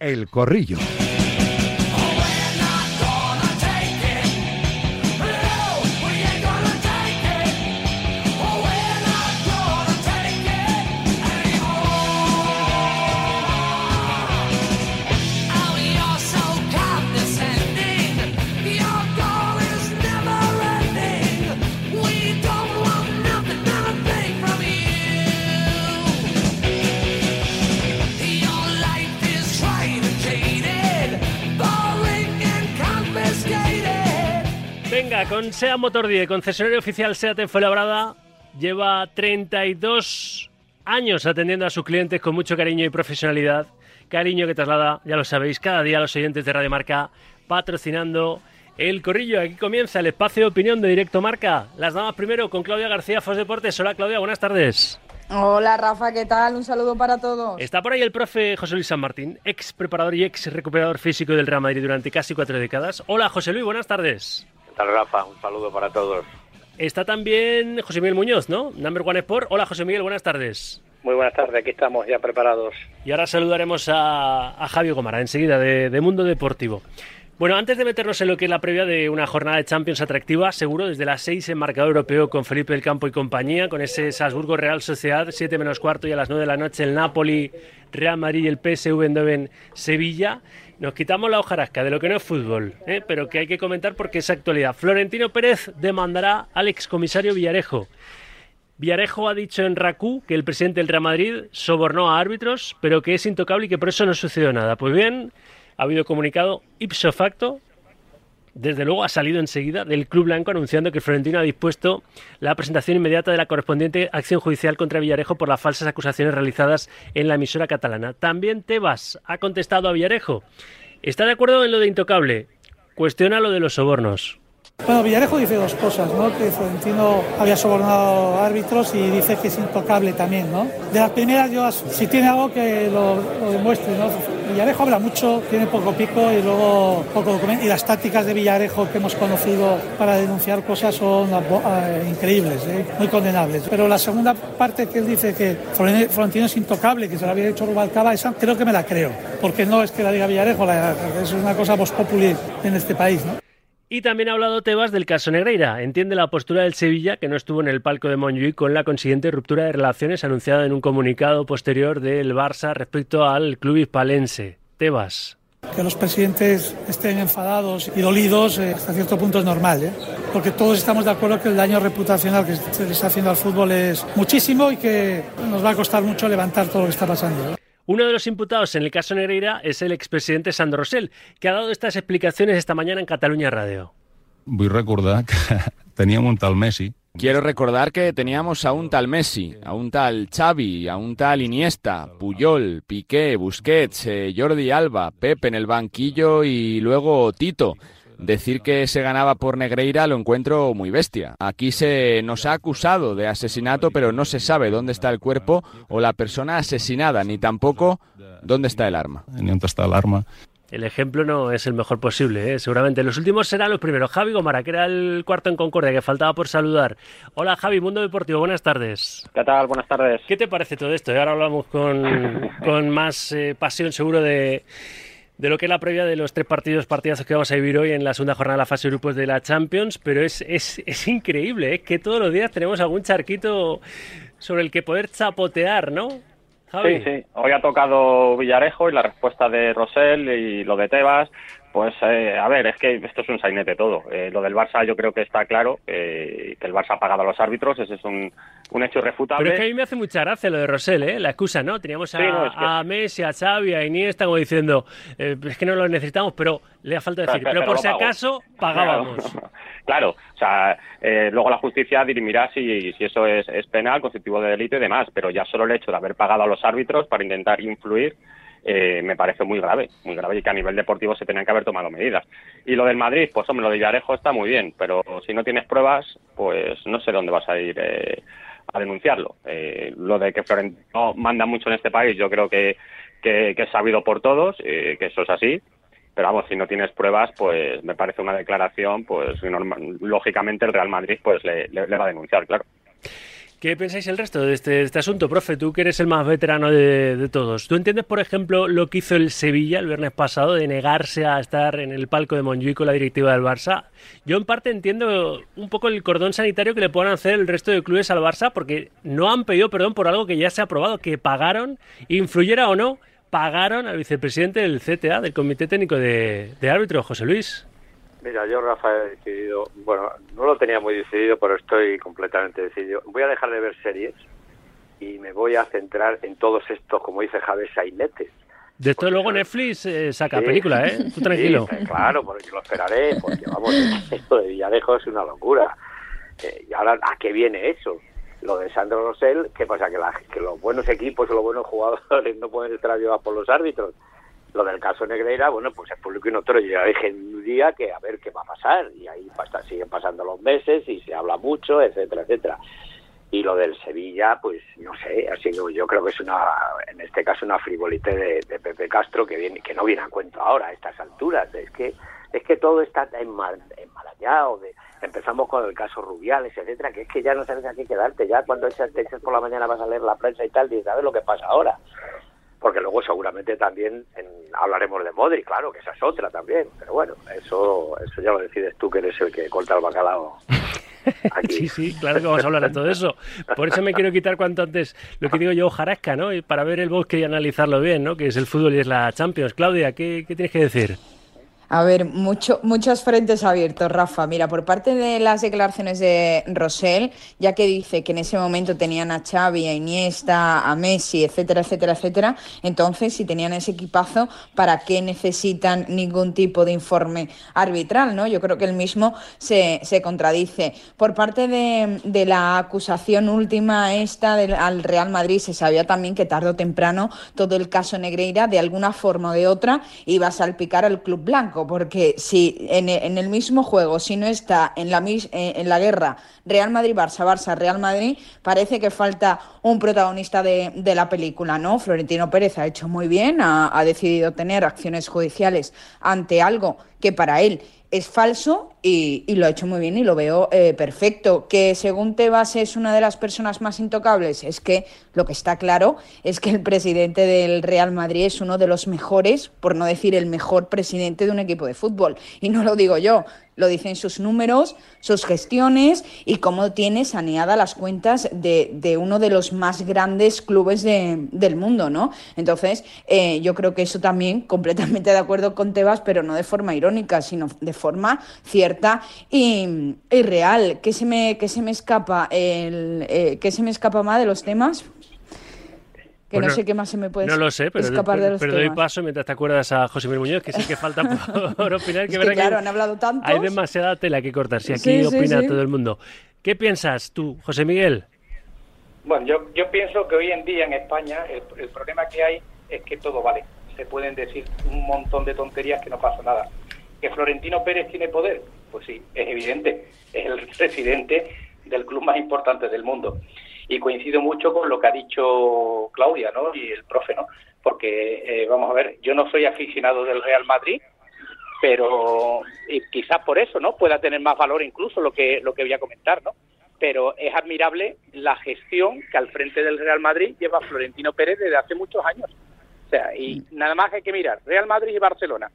El Corrillo. SEA Motor 10, concesionario oficial SEAT fue labrada, lleva 32 años atendiendo a sus clientes con mucho cariño y profesionalidad. Cariño que traslada, ya lo sabéis, cada día a los oyentes de Radio Marca patrocinando el corrillo. Aquí comienza el espacio de opinión de Directo Marca. Las damas primero con Claudia García, Fos Deportes. Hola Claudia, buenas tardes. Hola Rafa, ¿qué tal? Un saludo para todos. Está por ahí el profe José Luis San Martín, ex preparador y ex recuperador físico del Real Madrid durante casi cuatro décadas. Hola José Luis, buenas tardes. Rafa? Un saludo para todos. Está también José Miguel Muñoz, ¿no? Number One Sport. Hola, José Miguel, buenas tardes. Muy buenas tardes, aquí estamos ya preparados. Y ahora saludaremos a, a Javier Gomara enseguida de, Mundo Deportivo. Bueno, antes de meternos en lo que es la previa de una jornada de Champions atractiva, seguro desde las 6 en marcador europeo con Felipe del Campo y compañía, con ese Salzburgo Real Sociedad, 7 menos cuarto y a las 9 de la noche el Napoli, Real Madrid y el PSV en Sevilla. Nos quitamos la hojarasca de lo que no es fútbol, ¿eh? pero que hay que comentar porque es actualidad. Florentino Pérez demandará al excomisario Villarejo. Villarejo ha dicho en RACU que el presidente del Real Madrid sobornó a árbitros, pero que es intocable y que por eso no sucedió nada. Pues bien, ha habido comunicado ipso facto desde luego ha salido enseguida del Club Blanco anunciando que Florentino ha dispuesto la presentación inmediata de la correspondiente acción judicial contra Villarejo por las falsas acusaciones realizadas en la emisora catalana. También Tebas ha contestado a Villarejo. ¿Está de acuerdo en lo de intocable? Cuestiona lo de los sobornos. Bueno, Villarejo dice dos cosas, ¿no? Que Florentino había sobornado árbitros y dice que es intocable también, ¿no? De las primeras, yo, si tiene algo que lo, demuestre, ¿no? Villarejo habla mucho, tiene poco pico y luego poco documento. Y las tácticas de Villarejo que hemos conocido para denunciar cosas son eh, increíbles, ¿eh? muy condenables. Pero la segunda parte que él dice que Florentino es intocable, que se lo había hecho Rubalcaba, esa creo que me la creo. Porque no es que la diga Villarejo, es una cosa post populi en este país, ¿no? Y también ha hablado Tebas del caso Negreira. Entiende la postura del Sevilla, que no estuvo en el palco de Montjuic, con la consiguiente ruptura de relaciones anunciada en un comunicado posterior del Barça respecto al club hispalense. Tebas. Que los presidentes estén enfadados y dolidos eh, hasta cierto punto es normal, ¿eh? porque todos estamos de acuerdo que el daño reputacional que se le está haciendo al fútbol es muchísimo y que nos va a costar mucho levantar todo lo que está pasando. Uno de los imputados en el caso Negreira es el expresidente Sandro Rosell, que ha dado estas explicaciones esta mañana en Cataluña Radio. Vull recordar que teníamos un tal Messi Quiero recordar que teníamos a un tal Messi, a un tal Xavi, a un tal Iniesta, Puyol, Piqué, Busquets, eh, Jordi Alba, Pepe en el banquillo y luego Tito. Decir que se ganaba por Negreira lo encuentro muy bestia. Aquí se nos ha acusado de asesinato, pero no se sabe dónde está el cuerpo o la persona asesinada, ni tampoco dónde está el arma. Ni dónde está el arma. El ejemplo no es el mejor posible, ¿eh? seguramente. Los últimos serán los primeros. Javi Gomara, que era el cuarto en Concordia, que faltaba por saludar. Hola Javi, Mundo Deportivo, buenas tardes. ¿Qué tal? Buenas tardes. ¿Qué te parece todo esto? Ahora hablamos con, con más eh, pasión seguro de, de lo que es la previa de los tres partidos, partidazos que vamos a vivir hoy en la segunda jornada de la fase de grupos de la Champions, pero es, es, es increíble, ¿eh? que todos los días tenemos algún charquito sobre el que poder chapotear, ¿no? Sí, sí. Hoy ha tocado Villarejo y la respuesta de Rosell y lo de Tebas. Pues eh, a ver, es que esto es un sainete todo. Eh, lo del Barça yo creo que está claro, eh, que el Barça ha pagado a los árbitros, ese es un, un hecho irrefutable. Pero es que a mí me hace mucha gracia lo de Rosell, ¿eh? la excusa, ¿no? Teníamos a, Messi, a Xavi, a Iniesta como diciendo, es que no lo necesitamos, pero le ha falta decir, pero, por si acaso pagábamos. Claro, o sea, luego la justicia dirimirá si, si eso es, es penal, constitutivo de delito y demás, pero ya solo el hecho de haber pagado a los árbitros para intentar influir eh, me parece muy grave, muy grave y que a nivel deportivo se tenían que haber tomado medidas. Y lo del Madrid, pues hombre, lo de Villarejo está muy bien, pero si no tienes pruebas, pues no sé dónde vas a ir eh, a denunciarlo. Eh, lo de que Florentino manda mucho en este país, yo creo que, que, es sabido por todos, que eso es así, pero vamos, si no tienes pruebas, pues me parece una declaración, pues lógicamente el Real Madrid pues le va a denunciar, claro. ¿Qué pensáis el resto de este, este, asunto, profe? Tú que eres el más veterano de, todos. ¿Tú entiendes, por ejemplo, lo que hizo el Sevilla el viernes pasado de negarse a estar en el palco de Montjuic con la directiva del Barça? Yo en parte entiendo un poco el cordón sanitario que le puedan hacer el resto de clubes al Barça porque no han pedido perdón por algo que ya se ha aprobado, que pagaron, influyera o no, pagaron al vicepresidente del CTA, del Comité Técnico de, de Árbitros, José Luis. Mira, yo, Rafa, he decidido, bueno, no lo tenía muy decidido, pero estoy completamente decidido. Voy a dejar de ver series y me voy a centrar en todos estos, como dice Javier, sainetes. De esto luego Netflix eh, saca película, ¿eh? Tú tranquilo. claro, porque lo esperaré, porque vamos, esto de Villarejo es una locura. Eh, y ahora, ¿a qué viene eso? Lo de Sandro Rosell, ¿qué pasa? Que, que los buenos equipos o los buenos jugadores no pueden estar ayudados por los árbitros. Lo del caso Negreira, bueno, pues es público y. Yo ya dije un día que a ver qué va a pasar. Y ahí siguen pasando los meses y se habla mucho, etcétera, etcétera. Y lo del Sevilla, pues no sé, ha sido, yo creo que es una, en este caso, una frivolite de, Pepe Castro que viene, que no viene a cuento ahora a estas alturas. Es que, es que todo está enmarañado. De, empezamos con el caso Rubiales, etcétera, que es que ya no sabes a qué quedarte. Ya cuando te echas por la mañana vas a leer la prensa y tal, y sabes lo que pasa ahora porque luego seguramente también hablaremos de Modric, claro, que esa es otra también, pero bueno, eso eso ya lo decides tú que eres el que corta el bacalao. Aquí. Sí, sí, claro que vamos a hablar de todo eso. Por eso me quiero quitar cuanto antes lo que digo yo, jarasca, ¿no? Y para ver el bosque y analizarlo bien, ¿no? Que es el fútbol y es la Champions. Claudia, ¿qué, qué tienes que decir? A ver, mucho, muchos frentes abiertos, Rafa. Mira, por parte de las declaraciones de Rosell, ya que dice que en ese momento tenían a Xavi, a Iniesta, a Messi, etcétera, etcétera, etcétera, entonces si tenían ese equipazo, ¿para qué necesitan ningún tipo de informe arbitral? ¿no? Yo creo que el mismo se, se contradice. Por parte de, de la acusación última esta del, al Real Madrid, se sabía también que tarde o temprano todo el caso Negreira, de alguna forma o de otra, iba a salpicar al Club Blanco porque si en, el mismo juego, si no está en la, eh, en la guerra Real Madrid-Barça, Barça-Real Madrid, parece que falta un protagonista de, la película, ¿no? Florentino Pérez ha hecho muy bien, ha decidido tener acciones judiciales ante algo que para él es falso y, lo ha hecho muy bien y lo veo eh, perfecto. Que según Tebas es una de las personas más intocables, es que lo que está claro es que el presidente del Real Madrid es uno de los mejores, por no decir el mejor presidente de un equipo de fútbol. Y no lo digo yo, lo dicen sus números, sus gestiones y cómo tiene saneadas las cuentas de, uno de los más grandes clubes del mundo, ¿no? Entonces, eh, yo creo que eso también, completamente de acuerdo con Tebas, pero no de forma irónica, sino de forma cierta y, real. ¿Qué se me, se me escapa? El, eh, ¿Qué se me escapa más de los temas? que no sé qué más se me puede no lo sé, pero, escapar de los pero doy paso mientras te acuerdas a José Miguel Muñoz, que sí que falta por, opinar. Que, claro, han hablado tanto. Hay demasiada tela que cortar, si aquí opina todo el mundo. ¿Qué piensas tú, José Miguel? Bueno, yo, yo pienso que hoy en día en España el, problema que hay es que todo vale. Se pueden decir un montón de tonterías que no pasa nada. ¿Que Florentino Pérez tiene poder? Pues sí, es evidente. Es el presidente del club más importante del mundo y coincido mucho con lo que ha dicho Claudia ¿no? y el profe, ¿no? porque eh, vamos a ver, yo no soy aficionado del Real Madrid, pero y quizás por eso no pueda tener más valor incluso lo que lo que voy a comentar, ¿no? Pero es admirable la gestión que al frente del Real Madrid lleva Florentino Pérez desde hace muchos años. O sea, y nada más hay que mirar Real Madrid y Barcelona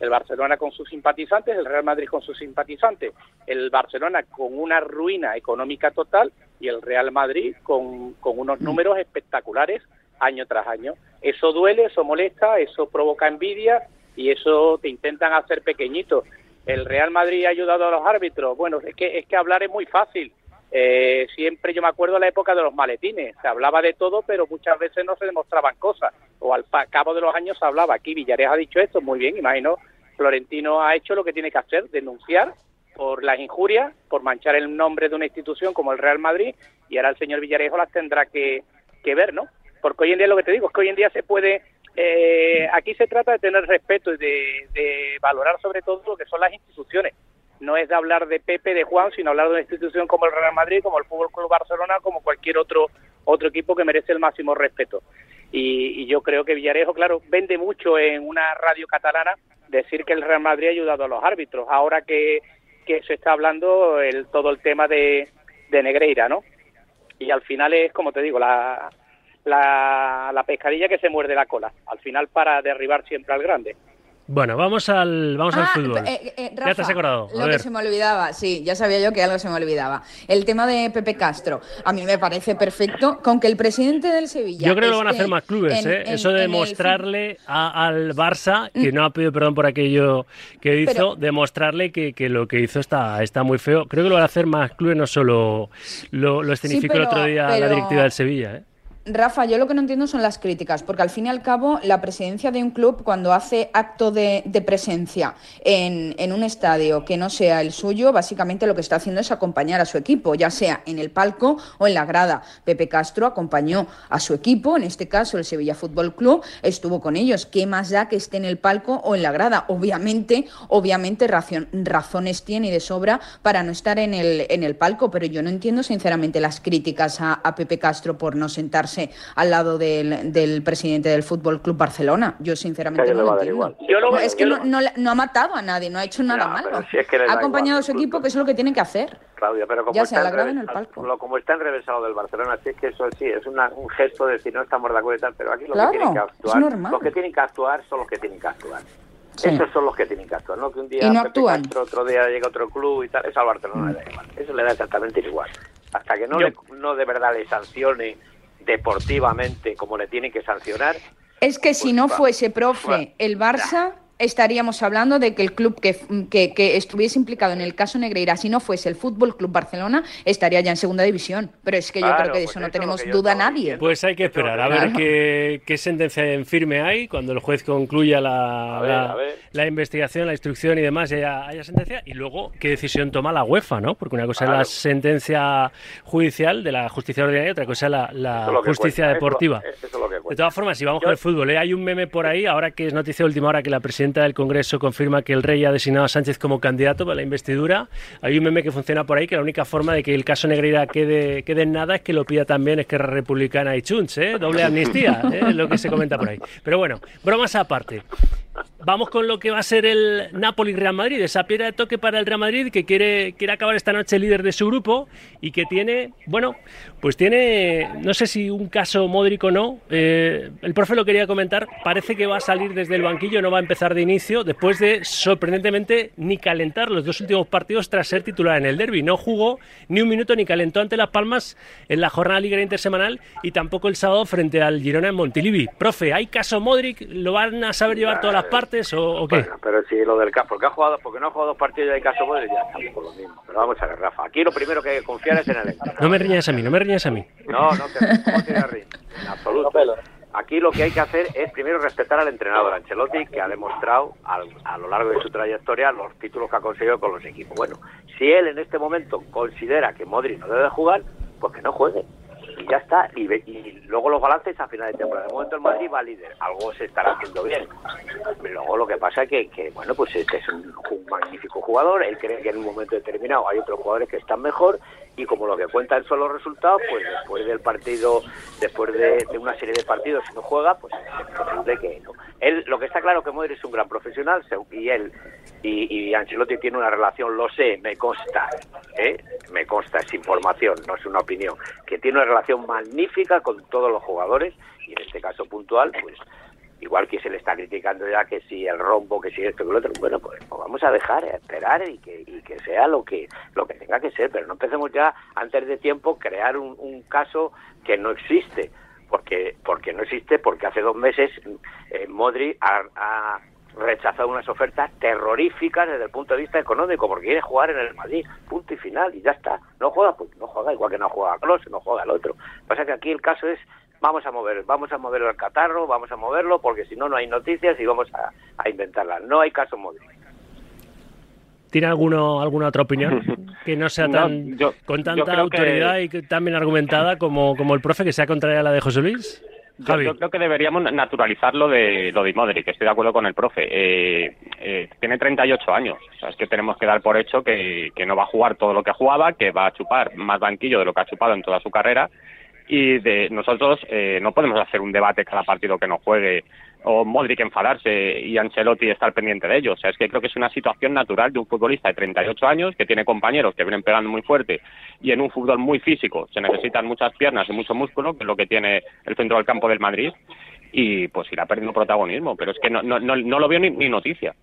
el Barcelona con sus simpatizantes, el Real Madrid con sus simpatizantes, el Barcelona con una ruina económica total y el Real Madrid con, con unos números espectaculares año tras año. Eso duele, eso molesta, eso provoca envidia y eso te intentan hacer pequeñito. El Real Madrid ha ayudado a los árbitros. Bueno, es que, es que hablar es muy fácil. Eh, siempre yo me acuerdo la época de los maletines, se hablaba de todo, pero muchas veces no se demostraban cosas, o al cabo de los años se hablaba. Aquí Villares ha dicho esto, muy bien, imagino, Florentino ha hecho lo que tiene que hacer, denunciar por las injurias, por manchar el nombre de una institución como el Real Madrid, y ahora el señor Villarejo las tendrá que, ver, ¿no? Porque hoy en día lo que te digo es que hoy en día se puede, eh, aquí se trata de tener respeto y de, de valorar sobre todo lo que son las instituciones no es de hablar de Pepe, de Juan, sino hablar de una institución como el Real Madrid, como el Fútbol Club Barcelona, como cualquier otro otro equipo que merece el máximo respeto. Y, yo creo que Villarejo, claro, vende mucho en una radio catalana decir que el Real Madrid ha ayudado a los árbitros. Ahora que, que se está hablando el, todo el tema de, de Negreira, ¿no? y al final es, como te digo, la, la, la pescadilla que se muerde la cola, al final para derribar siempre al grande. Bueno, vamos al, vamos al Ah, fútbol. eh, eh, ya te has acordado. A Lo ver. que se me olvidaba, sí, ya sabía yo que algo se me olvidaba. El tema de Pepe Castro, a mí me parece perfecto, con que el presidente del Sevilla. Yo creo que lo van a hacer más clubes, en- ¿eh? en- Eso de el a- al Barça, que no ha pedido perdón por aquello que hizo, Pero- demostrarle que, que lo que hizo está, está muy feo. Creo que lo van a hacer más clubes, no solo lo, lo escenificó el pero- otro día la directiva del Sevilla, ¿eh? Rafa, yo lo que no entiendo son las críticas, porque al fin y al cabo la presidencia de un club cuando hace acto de, presencia en, un estadio que no sea el suyo, básicamente lo que está haciendo es acompañar a su equipo, ya sea en el palco o en la grada. Pepe Castro acompañó a su equipo, en este caso el Sevilla Fútbol Club, estuvo con ellos. ¿Qué más da que esté en el palco o en la grada? Obviamente, obviamente racion- razones tiene de sobra para no estar en el, en el palco, pero yo no entiendo sinceramente las críticas a Pepe Castro por no sentarse al lado del, del presidente del Fútbol Club Barcelona. Yo sinceramente no lo. Yo lo- es que yo no, lo- no le- no ha matado a nadie, no ha hecho nada malo. si es que ha acompañado igual, a su equipo, que es lo que tiene que hacer. Claudia, pero como Ya está sea en la el reversa- palco. lo- como está enrevesado del Barcelona, sí es que eso sí, es una- un gesto de decir no estamos de acuerdo y tal, pero aquí los Claro, que tienen que actuar, los que tienen que actuar son los que tienen que actuar. Sí. Esos son los que tienen que actuar, no que un día Y no Pepe actúan. Castro, otro día llega otro club y tal, eso al Barcelona le da igual. Eso le da exactamente igual. Hasta que no, Yo- le- no de verdad le sancione deportivamente como le tienen que sancionar, Es que si Pues no fuese, profe, el Barça, estaríamos hablando de que el club que, que, que estuviese implicado en el caso Negreira, si no fuese el Fútbol Club Barcelona, estaría ya en segunda división. Pero es que yo Claro, creo que de pues eso no tenemos duda nadie. diciendo. Pues hay que esperar a ver Claro. qué, qué sentencia en firme hay cuando el juez concluya la, ver, la, investigación, la instrucción y demás, y haya, haya sentencia, y luego qué decisión toma la UEFA, ¿no? Porque una cosa es la sentencia judicial de la justicia ordinaria y otra cosa es la, la es justicia cuenta, deportiva. eso es lo que De todas formas, si vamos Yo- con el fútbol, ¿eh? hay un meme por ahí, ahora que es noticia de última hora que la presidenta del Congreso confirma que el rey ha designado a Sánchez como candidato para la investidura. Hay un meme que funciona por ahí que la única forma de que el caso Negreira quede, quede en nada es que lo pida también Esquerra Republicana y Chunts, ¿eh? doble amnistía, ¿eh? lo que se comenta por ahí. Pero bueno, bromas aparte. Vamos con lo que va a ser el Napoli-Real Madrid, esa piedra de toque para el Real Madrid que quiere, quiere acabar esta noche líder de su grupo y que tiene, bueno, pues tiene, no sé si un caso Modric o no, eh, el profe lo quería comentar, parece que va a salir desde el banquillo, no va a empezar de inicio, después de sorprendentemente ni calentar los dos últimos partidos tras ser titular en el derby, no jugó ni un minuto ni calentó ante Las Palmas en la jornada liguera intersemanal y tampoco el sábado frente al Girona en Montilivi. Profe, ¿hay caso Modric? ¿Lo van a saber llevar todas las partes o, o qué? Bueno, pero si lo del caso, porque ha jugado, porque no ha jugado dos partidos de caso Modric, ya estamos por lo mismo. Pero vamos a ver, Rafa, aquí lo primero que hay que confiar es en el entrenador. No me riñas a mí, no me riñas a mí. No, no, que no tiene ritmo, en absoluto. Aquí lo que hay que hacer es primero respetar al entrenador Ancelotti, que ha demostrado al- a lo largo de su trayectoria los títulos que ha conseguido con los equipos. Bueno, si él en este momento considera que Modric no debe jugar, pues que no juegue. Y ya está. Y, ve- y luego los balances a final de temporada. De momento el Madrid va líder. Algo se estará haciendo bien. Luego lo que pasa es que, que, bueno, pues este es un, un magnífico jugador. Él cree que en un momento determinado hay otros jugadores que están mejor. Y como lo que cuentan son los resultados, pues después del partido, después de, una serie de partidos, si no juega, pues es posible que no. Él, lo que está claro que Modric es un gran profesional y él y, y Ancelotti tiene una relación, lo sé, me consta, ¿eh? me consta, es información, no es una opinión, que tiene una relación magnífica con todos los jugadores y en este caso puntual, pues igual que se le está criticando ya que si el rombo, que si esto, que lo otro, bueno, pues, pues vamos a dejar, a esperar y que, y que sea lo que lo que tenga que ser, pero no empecemos ya antes de tiempo crear un, un caso que no existe, porque porque no existe, porque hace dos meses eh, Modri ha, ha rechazado unas ofertas terroríficas desde el punto de vista económico, porque quiere jugar en el Madrid, punto y final, y ya está. No juega, pues no juega, igual que no juega Klose, no juega el otro. Pasa que aquí el caso es, vamos a mover, vamos a mover el catarro, vamos a moverlo, porque si no, no hay noticias y vamos a, a inventarlas. No hay caso Modric. ¿Tiene alguno, alguna otra opinión que no sea No, tan yo- con tanta que- autoridad y que tan bien argumentada como, como el profe que sea contraria a la de José Luis? Yo, creo que deberíamos naturalizar lo de, lo de Modric, que estoy de acuerdo con el profe. Eh, eh, tiene 38 años, o sea, es que tenemos que dar por hecho que, que no va a jugar todo lo que jugaba, que va a chupar más banquillo de lo que ha chupado en toda su carrera. Y de nosotros eh, no podemos hacer un debate cada partido que no juegue o Modric enfadarse y Ancelotti estar pendiente de ello. O sea, es que creo que es una situación natural de un futbolista de 38 años que tiene compañeros que vienen pegando muy fuerte y en un fútbol muy físico se necesitan muchas piernas y mucho músculo, que es lo que tiene el centro del campo del Madrid y pues irá perdiendo protagonismo, pero es que no, no, no, no lo veo ni, ni noticia.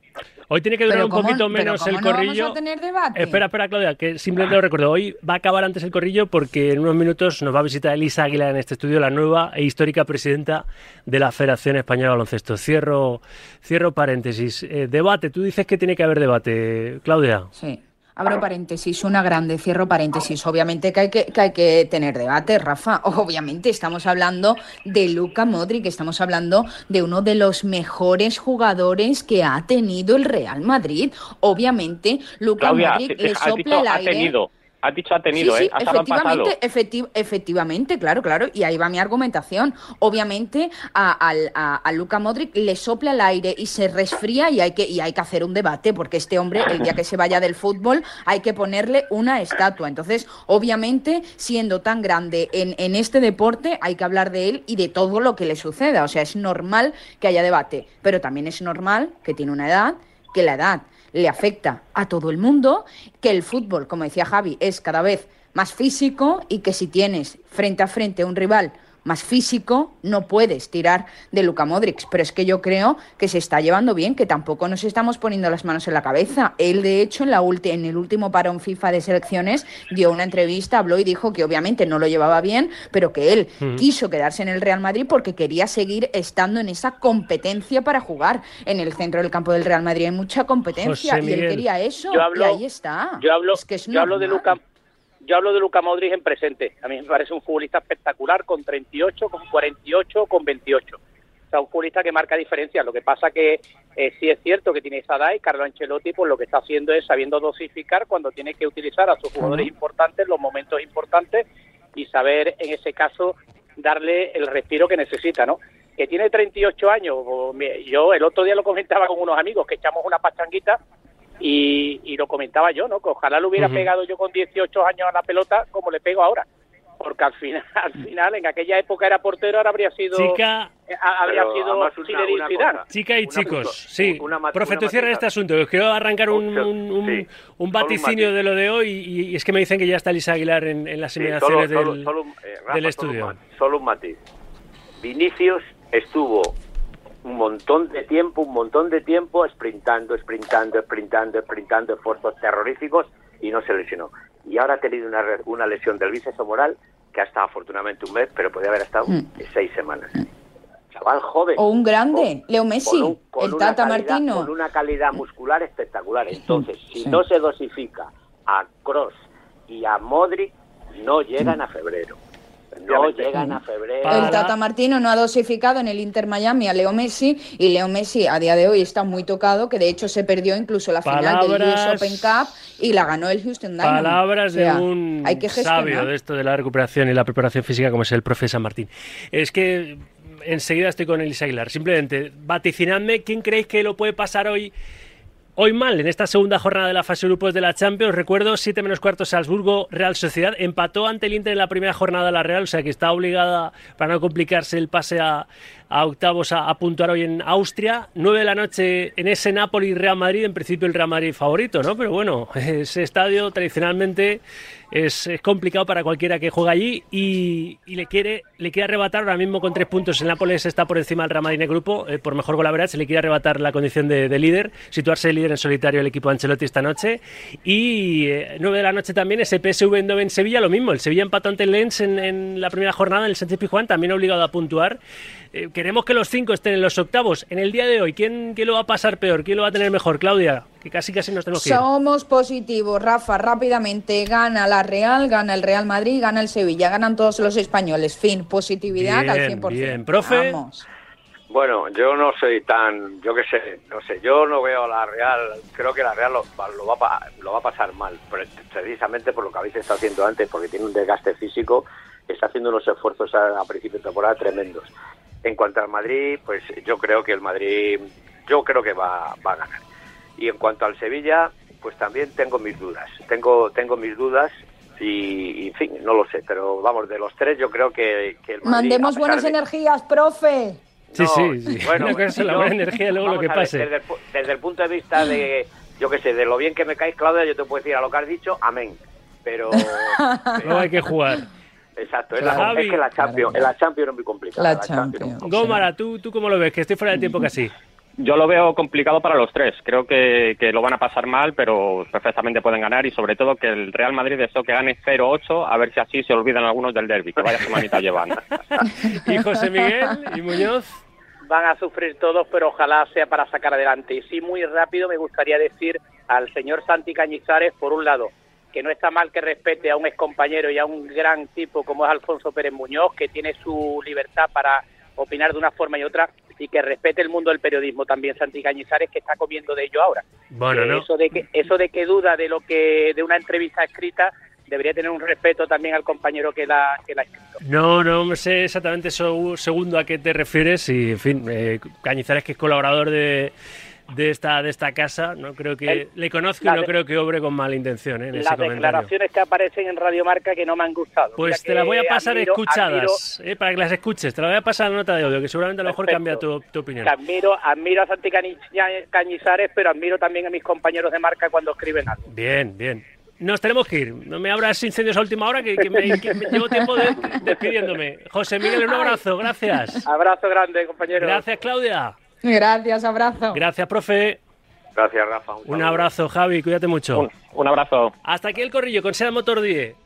Hoy tiene que durar un ¿cómo- poquito pero menos el corrillo. vamos a tener debate? Espera, espera, Claudia, que simplemente lo recuerdo. Hoy va a acabar antes el corrillo porque en unos minutos nos va a visitar Elisa Águila en este estudio, la nueva e histórica presidenta de la Federación Española de Baloncesto. Cierro, cierro paréntesis. Eh, debate, tú dices que tiene que haber debate, Claudia. Sí. Abro paréntesis, una grande, cierro paréntesis. Obviamente que hay que, que hay que tener debate, Rafa. Obviamente estamos hablando de Luka Modric, estamos hablando de uno de los mejores jugadores que ha tenido el Real Madrid. Obviamente, Claudia, Modric te- le sopla dicho el ha aire. tenido, has dicho ha tenido, sí, sí, ¿eh? Has efectivamente, efecti- efectivamente, claro, claro, y ahí va mi argumentación. Obviamente a, al- a, a Luka Modric le sopla el aire y se resfría y hay, que, y hay que hacer un debate, porque este hombre, el día que se vaya del fútbol, hay que ponerle una estatua. Entonces, obviamente, siendo tan grande en, en este deporte, hay que hablar de él y de todo lo que le suceda. O sea, es normal que haya debate, pero también es normal que tiene una edad, que la edad le afecta a todo el mundo, que el fútbol, como decía Javi, es cada vez más físico y que si tienes frente a frente a un rival más físico, no puedes tirar de Luka Modric. Pero es que yo creo que se está llevando bien, que tampoco nos estamos poniendo las manos en la cabeza. Él, de hecho, en, la ulti- en el último parón FIFA de selecciones, dio una entrevista, habló y dijo que obviamente no lo llevaba bien, pero que él Mm. quiso quedarse en el Real Madrid porque quería seguir estando en esa competencia para jugar. En el centro del campo del Real Madrid hay mucha competencia José y él Miguel. quería eso. Yo hablo- y ahí está. Yo hablo, Es que es yo hablo de. Luca, yo hablo de Luca Modric en presente. A mí me parece un futbolista espectacular con 38, con 48, con 28. O sea, un futbolista que marca diferencias. Lo que pasa que eh, sí es cierto que tiene esa edad y Carlo Ancelotti pues lo que está haciendo es sabiendo dosificar cuando tiene que utilizar a sus jugadores importantes, los momentos importantes y saber en ese caso darle el respiro que necesita, ¿no? Que tiene 38 años, yo el otro día lo comentaba con unos amigos que echamos una pachanguita y, y lo comentaba yo, ¿no? Que ojalá lo hubiera pegado yo con 18 años a la pelota como le pego ahora. Porque al final, al final en aquella época era portero, ahora habría sido Chica, eh, ha- habría sido una- cosa. chica y Una chicos, cosa, sí. una Profe, tú este asunto. Os quiero arrancar un, Un- un, un- sí, un solo un vaticinio de lo de hoy y, y es que me dicen que ya está Elisa Aguilar en, en las Sí, inmediaciones del, solo- solo un- eh, Rafa, del solo estudio. Solo un matiz. Vinicius estuvo un montón de tiempo, un montón de tiempo sprintando, sprintando, sprintando, sprintando, esfuerzos terroríficos y no se lesionó. Y ahora ha tenido una, una lesión del bíceps femoral que ha estado afortunadamente un mes, pero podría haber estado Mm. seis semanas. Chaval joven. O un grande, con- Leo Messi, con un- con el una Tata calidad- Martino. Con una calidad muscular espectacular. Entonces, si Sí. no se dosifica a Cross y a Modric, no llegan a febrero. No llegan a febrero. Para- El Tata Martino no ha dosificado en el Inter Miami a Leo Messi y Leo Messi a día de hoy está muy tocado, que de hecho se perdió incluso la final del US Open Cup y la ganó el Houston Dynamo. Palabras O sea, de un hay que gestionar. sabio de esto de la recuperación y la preparación física como es el profe San Martín. Es que enseguida estoy con Elisa Aguilar. Simplemente, vaticinadme quién creéis que lo puede pasar hoy Hoy mal, en esta segunda jornada de la fase grupos de la Champions, recuerdo 7 menos cuarto Salzburgo, Real Sociedad, empató ante el Inter en la primera jornada de la Real, o sea que está obligada, para no complicarse el pase a, a octavos, a, a puntuar hoy en Austria. 9 de la noche en ese Napoli-Real Madrid, en principio el Real Madrid favorito, ¿no? Pero bueno, ese estadio tradicionalmente es, es complicado para cualquiera que juega allí y, y le quiere le quiere arrebatar ahora mismo con tres puntos. El Nápoles está por encima del Real Madrid en el grupo, eh, por mejor gol se le quiere arrebatar la condición de, de líder, situarse líder en solitario el equipo de Ancelotti esta noche. Y eh, 9 de la noche también ese PSV Eindhoven en Sevilla, lo mismo. El Sevilla empató ante el Lens en, en la primera jornada, el Sánchez Pizjuán, también obligado a puntuar. Eh, queremos que los cinco estén en los octavos. En el día de hoy, ¿quién, ¿quién lo va a pasar peor? ¿Quién lo va a tener mejor? Claudia, que casi casi nos tenemos que ir. Somos positivos, Rafa, rápidamente gana la Real, gana el Real Madrid, gana el Sevilla, ganan todos los españoles. Fin, positividad al Bien, 100%. bien. Profe. Vamos. Bueno, yo no soy tan, yo qué sé, no sé, yo no veo a la Real, creo que la Real lo, va- lo va, a pa- lo va a pasar mal, pre- precisamente por lo que habéis estado haciendo antes, porque tiene un desgaste físico, está haciendo unos esfuerzos a, a principio de temporada tremendos. En cuanto al Madrid, pues yo creo que el Madrid, yo creo que va, va a ganar. Y en cuanto al Sevilla, pues también tengo mis dudas, tengo, tengo mis dudas y, en fin, no lo sé, pero vamos, de los tres yo creo que, que el Madrid... Mandemos buenas de- energías, profe. Sí, No, sí, sí. Bueno, cosa es la buena energía luego lo que ver, pase. Desde el, pu- desde el punto de vista de, yo qué sé, de lo bien que me caes, Claudia, yo te puedo decir a lo que has dicho, amén. Pero, Luego hay que jugar. Exacto, es, Claro. la, Javi. es que la Champions, en la Champions es muy complicada. La Champions. Gómara, ¿tú, ¿tú cómo lo ves? Que estoy fuera de tiempo casi. Yo lo veo complicado para los tres. Creo que, que lo van a pasar mal, pero perfectamente pueden ganar y sobre todo que el Real Madrid deseo que gane 0-8, a ver si así se olvidan algunos del derby, que vaya semanita llevan. Y José Miguel y Muñoz. van a sufrir todos, pero ojalá sea para sacar adelante. Y sí, muy rápido me gustaría decir al señor Santi Cañizares, por un lado, que no está mal que respete a un excompañero y a un gran tipo como es Alfonso Pérez Muñoz, que tiene su libertad para opinar de una forma y otra, y que respete el mundo del periodismo también Santi Cañizares, que está comiendo de ello ahora. Bueno, ¿no? Eso de que, eso de que duda de lo que de una entrevista escrita, debería tener un respeto también al compañero que la, que la ha escrito. No, no sé exactamente eso segundo a qué te refieres y, en fin, eh, Cañizares que es colaborador de, de esta de esta casa, no creo que El- le conozco y no de- creo que obre con mala intención ¿eh? en ese Las comentario. declaraciones que aparecen en Radio Marca que no me han gustado. Pues te las voy a pasar admiro- escuchadas, eh, para que las escuches. Te las voy a pasar la nota de audio, que seguramente a lo mejor Perfecto. cambia tu, tu opinión. admiro, admiro a Santi Cañizares, pero admiro también a mis compañeros de marca cuando escriben algo. Bien, bien. Nos tenemos que ir. No me abras incendios a última hora, que, que me, que me llevo tiempo de- despidiéndome. José Miguel, un abrazo. Gracias. Abrazo grande, compañero. Gracias, Claudia. Gracias, abrazo. Gracias, profe. Gracias, Rafa. Un abrazo, Javi. Cuídate mucho. Un, un abrazo. Hasta aquí el corrillo con Sea Motor 10.